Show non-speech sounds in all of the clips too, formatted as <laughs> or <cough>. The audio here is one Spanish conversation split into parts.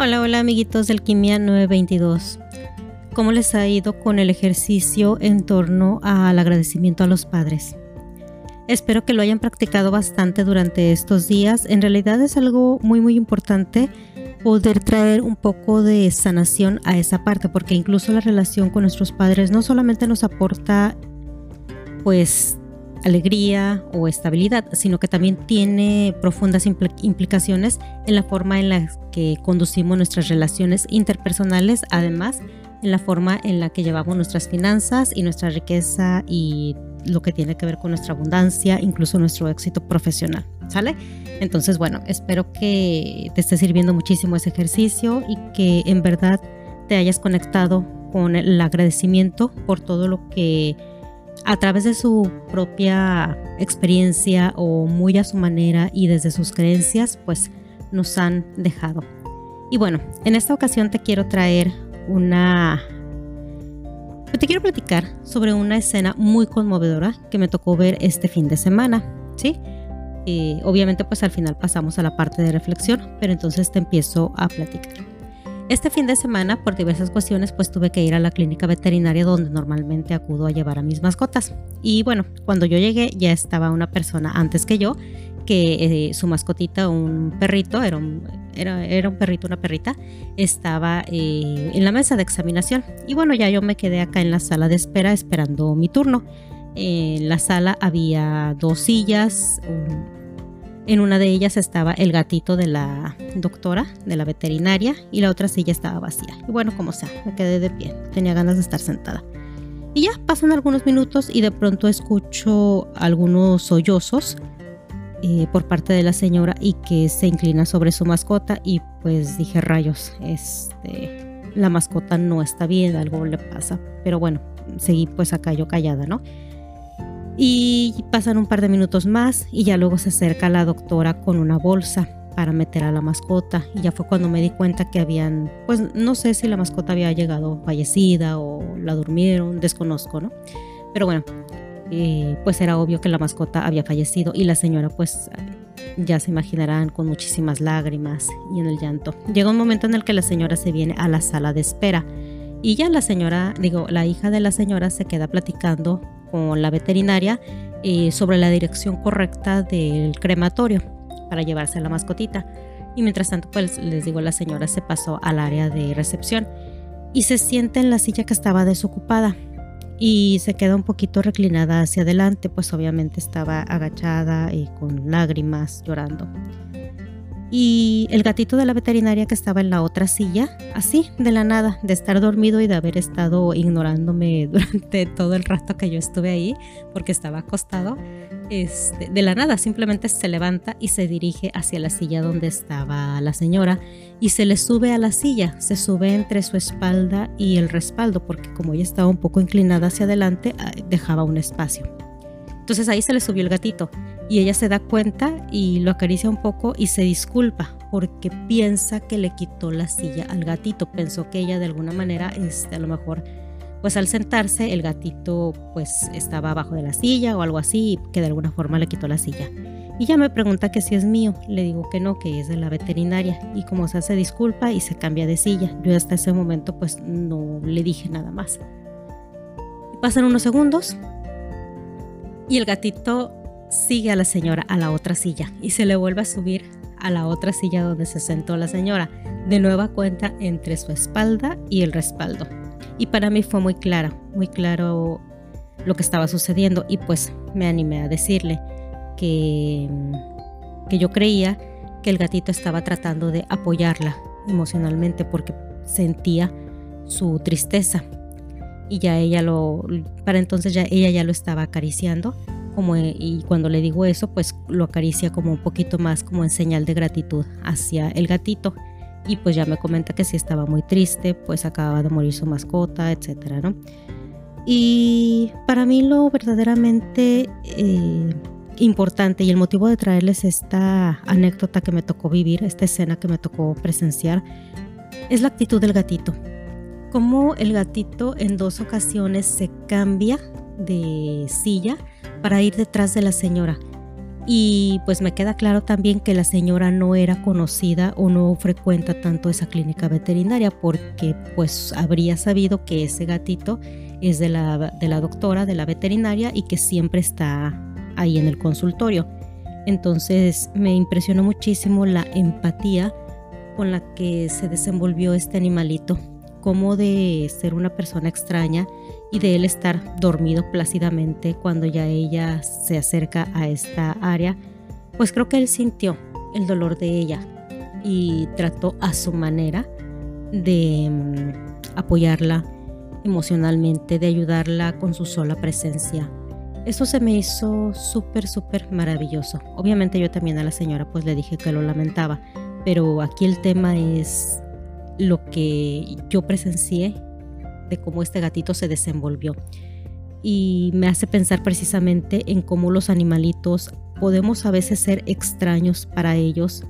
Hola, hola amiguitos del Quimia 922. ¿Cómo les ha ido con el ejercicio en torno al agradecimiento a los padres? Espero que lo hayan practicado bastante durante estos días. En realidad es algo muy muy importante poder traer un poco de sanación a esa parte, porque incluso la relación con nuestros padres no solamente nos aporta pues alegría o estabilidad, sino que también tiene profundas implicaciones en la forma en la que conducimos nuestras relaciones interpersonales, además en la forma en la que llevamos nuestras finanzas y nuestra riqueza y lo que tiene que ver con nuestra abundancia, incluso nuestro éxito profesional, ¿sale? Entonces, bueno, espero que te esté sirviendo muchísimo ese ejercicio y que en verdad te hayas conectado con el agradecimiento por todo lo que a través de su propia experiencia o muy a su manera y desde sus creencias, pues nos han dejado. Y bueno, en esta ocasión te quiero traer una... Te quiero platicar sobre una escena muy conmovedora que me tocó ver este fin de semana, ¿sí? Eh, obviamente pues al final pasamos a la parte de reflexión, pero entonces te empiezo a platicar. Este fin de semana, por diversas cuestiones, pues tuve que ir a la clínica veterinaria donde normalmente acudo a llevar a mis mascotas. Y bueno, cuando yo llegué ya estaba una persona antes que yo, que eh, su mascotita, un perrito, era un, era, un perrito, una perrita, estaba eh, en la mesa de examinación. Y bueno, ya yo me quedé acá en la sala de espera esperando mi turno. En la sala había dos sillas, un, en una de ellas estaba el gatito de la doctora, de la veterinaria, y la otra silla estaba vacía. Y bueno, como sea, me quedé de pie, tenía ganas de estar sentada. Y ya pasan algunos minutos y de pronto escucho algunos sollozos eh, por parte de la señora y que se inclina sobre su mascota y pues dije rayos, este, la mascota no está bien, algo le pasa. Pero bueno, seguí pues acá yo callada, ¿no? Y pasan un par de minutos más y ya luego se acerca la doctora con una bolsa para meter a la mascota. Y ya fue cuando me di cuenta que habían, pues no sé si la mascota había llegado fallecida o la durmieron, desconozco, ¿no? Pero bueno, eh, pues era obvio que la mascota había fallecido y la señora pues ya se imaginarán con muchísimas lágrimas y en el llanto. Llega un momento en el que la señora se viene a la sala de espera y ya la señora, digo, la hija de la señora se queda platicando con la veterinaria eh, sobre la dirección correcta del crematorio para llevarse a la mascotita. Y mientras tanto, pues les digo, la señora se pasó al área de recepción y se siente en la silla que estaba desocupada y se queda un poquito reclinada hacia adelante, pues obviamente estaba agachada y con lágrimas, llorando y el gatito de la veterinaria que estaba en la otra silla, así, de la nada, de estar dormido y de haber estado ignorándome <laughs> durante todo el rato que yo estuve ahí, porque estaba acostado, este, de la nada simplemente se levanta y se dirige hacia la silla donde estaba la señora y se le sube a la silla, se sube entre su espalda y el respaldo, porque como ella estaba un poco inclinada hacia adelante, ah, dejaba un espacio. Entonces ahí se le subió el gatito y ella se da cuenta y lo acaricia un poco y se disculpa porque piensa que le quitó la silla al gatito. Pensó que ella de alguna manera, este, a lo mejor, pues al sentarse el gatito pues estaba abajo de la silla o algo así que de alguna forma le quitó la silla. Y ya me pregunta que si es mío. Le digo que no, que es de la veterinaria. Y como se hace disculpa y se cambia de silla. Yo hasta ese momento pues no le dije nada más. Pasan unos segundos y el gatito sigue a la señora a la otra silla y se le vuelve a subir a la otra silla donde se sentó la señora, de nueva cuenta entre su espalda y el respaldo. Y para mí fue muy claro, muy claro lo que estaba sucediendo y pues me animé a decirle que, que yo creía que el gatito estaba tratando de apoyarla emocionalmente porque sentía su tristeza. Y ya ella lo, para entonces ya ella ya lo estaba acariciando como, y cuando le digo eso, pues lo acaricia como un poquito más como en señal de gratitud hacia el gatito y pues ya me comenta que si estaba muy triste, pues acababa de morir su mascota, etcétera, ¿no? Y para mí lo verdaderamente eh, importante y el motivo de traerles esta anécdota que me tocó vivir, esta escena que me tocó presenciar, es la actitud del gatito cómo el gatito en dos ocasiones se cambia de silla para ir detrás de la señora. Y pues me queda claro también que la señora no era conocida o no frecuenta tanto esa clínica veterinaria porque pues habría sabido que ese gatito es de la, de la doctora, de la veterinaria y que siempre está ahí en el consultorio. Entonces me impresionó muchísimo la empatía con la que se desenvolvió este animalito, como de ser una persona extraña y de él estar dormido plácidamente cuando ya ella se acerca a esta área, pues creo que él sintió el dolor de ella y trató a su manera de mm, apoyarla emocionalmente, de ayudarla con su sola presencia. Eso se me hizo súper, súper maravilloso. Obviamente yo también a la señora pues le dije que lo lamentaba, pero aquí el tema es lo que yo presencié de cómo este gatito se desenvolvió. Y me hace pensar precisamente en cómo los animalitos podemos a veces ser extraños para ellos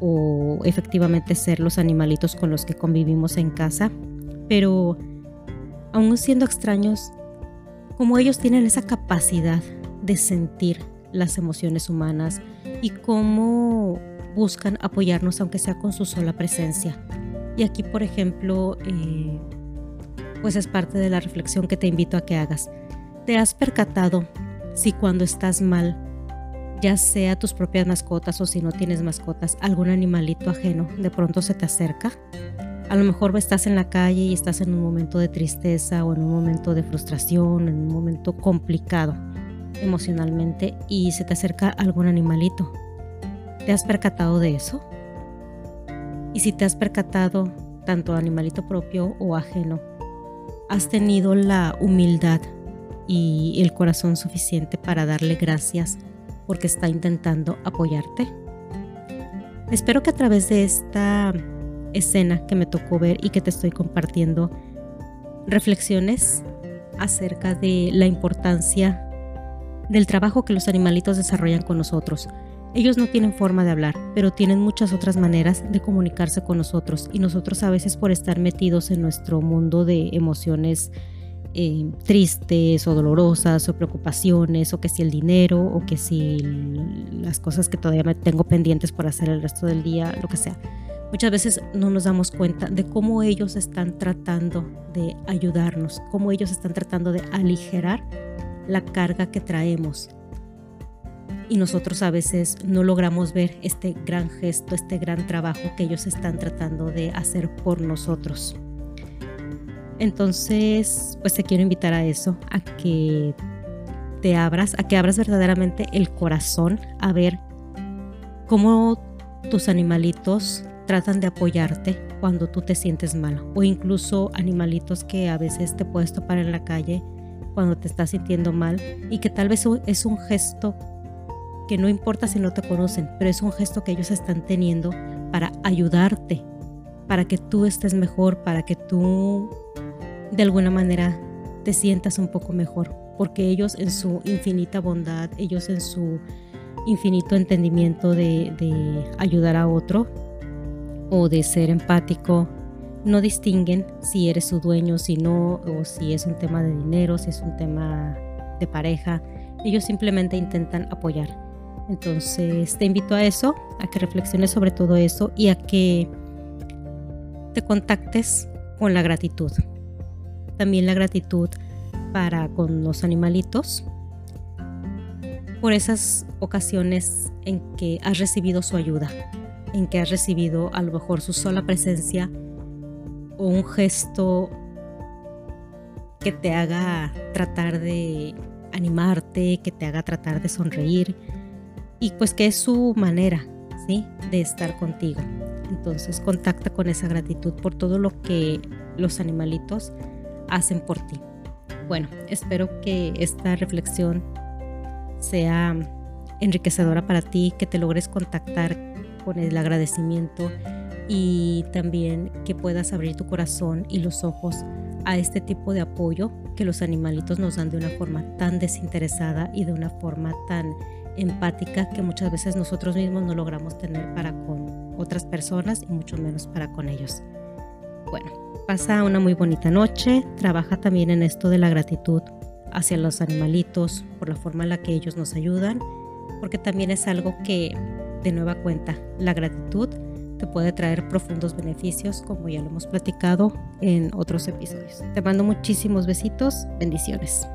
o efectivamente ser los animalitos con los que convivimos en casa, pero aún siendo extraños, como ellos tienen esa capacidad de sentir las emociones humanas y cómo buscan apoyarnos aunque sea con su sola presencia. Y aquí, por ejemplo, eh, pues es parte de la reflexión que te invito a que hagas. ¿Te has percatado si cuando estás mal, ya sea tus propias mascotas o si no tienes mascotas, algún animalito ajeno de pronto se te acerca? A lo mejor estás en la calle y estás en un momento de tristeza o en un momento de frustración, en un momento complicado emocionalmente y se te acerca algún animalito. ¿Te has percatado de eso? Y si te has percatado, tanto animalito propio o ajeno, has tenido la humildad y el corazón suficiente para darle gracias porque está intentando apoyarte. Espero que a través de esta escena que me tocó ver y que te estoy compartiendo, reflexiones acerca de la importancia del trabajo que los animalitos desarrollan con nosotros. Ellos no tienen forma de hablar, pero tienen muchas otras maneras de comunicarse con nosotros y nosotros a veces por estar metidos en nuestro mundo de emociones eh, tristes o dolorosas o preocupaciones o que si el dinero o que si las cosas que todavía me tengo pendientes por hacer el resto del día, lo que sea Muchas veces no nos damos cuenta de cómo ellos están tratando de ayudarnos, cómo ellos están tratando de aligerar la carga que traemos. Y nosotros a veces no logramos ver este gran gesto, este gran trabajo que ellos están tratando de hacer por nosotros. Entonces, pues te quiero invitar a eso, a que te abras, a que abras verdaderamente el corazón, a ver cómo tus animalitos tratan de apoyarte cuando tú te sientes mal o incluso animalitos que a veces te puedes topar en la calle cuando te estás sintiendo mal y que tal vez es un gesto que no importa si no te conocen, pero es un gesto que ellos están teniendo para ayudarte, para que tú estés mejor, para que tú de alguna manera te sientas un poco mejor, porque ellos en su infinita bondad, ellos en su infinito entendimiento de, de ayudar a otro, o de ser empático no distinguen si eres su dueño, si no, o si es un tema de dinero, si es un tema de pareja. Ellos simplemente intentan apoyar. Entonces te invito a eso, a que reflexiones sobre todo eso y a que te contactes con la gratitud. También la gratitud para con los animalitos por esas ocasiones en que has recibido su ayuda, en que has recibido a lo mejor su sola presencia o un gesto que te haga tratar de animarte, que te haga tratar de sonreír y pues que es su manera, ¿sí? De estar contigo. Entonces contacta con esa gratitud por todo lo que los animalitos hacen por ti. Bueno, espero que esta reflexión sea enriquecedora para ti, que te logres contactar con el agradecimiento y también que puedas abrir tu corazón y los ojos a este tipo de apoyo que los animalitos nos dan de una forma tan desinteresada y de una forma tan empática que muchas veces nosotros mismos no logramos tener para con otras personas y mucho menos para con ellos. Bueno, pasa una muy bonita noche, trabaja también en esto de la gratitud hacia los animalitos por la forma en la que ellos nos ayudan porque también es algo que, de nueva cuenta, la gratitud te puede traer profundos beneficios, como ya lo hemos platicado en otros episodios. Te mando muchísimos besitos, bendiciones.